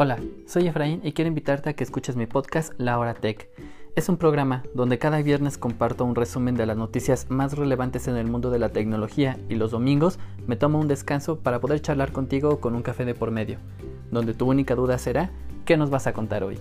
Hola, soy Efraín y quiero invitarte a que escuches mi podcast La Hora Tech. Es un programa donde cada viernes comparto un resumen de las noticias más relevantes en el mundo de la tecnología y los domingos me tomo un descanso para poder charlar contigo con un café de por medio, donde tu única duda será ¿qué nos vas a contar hoy?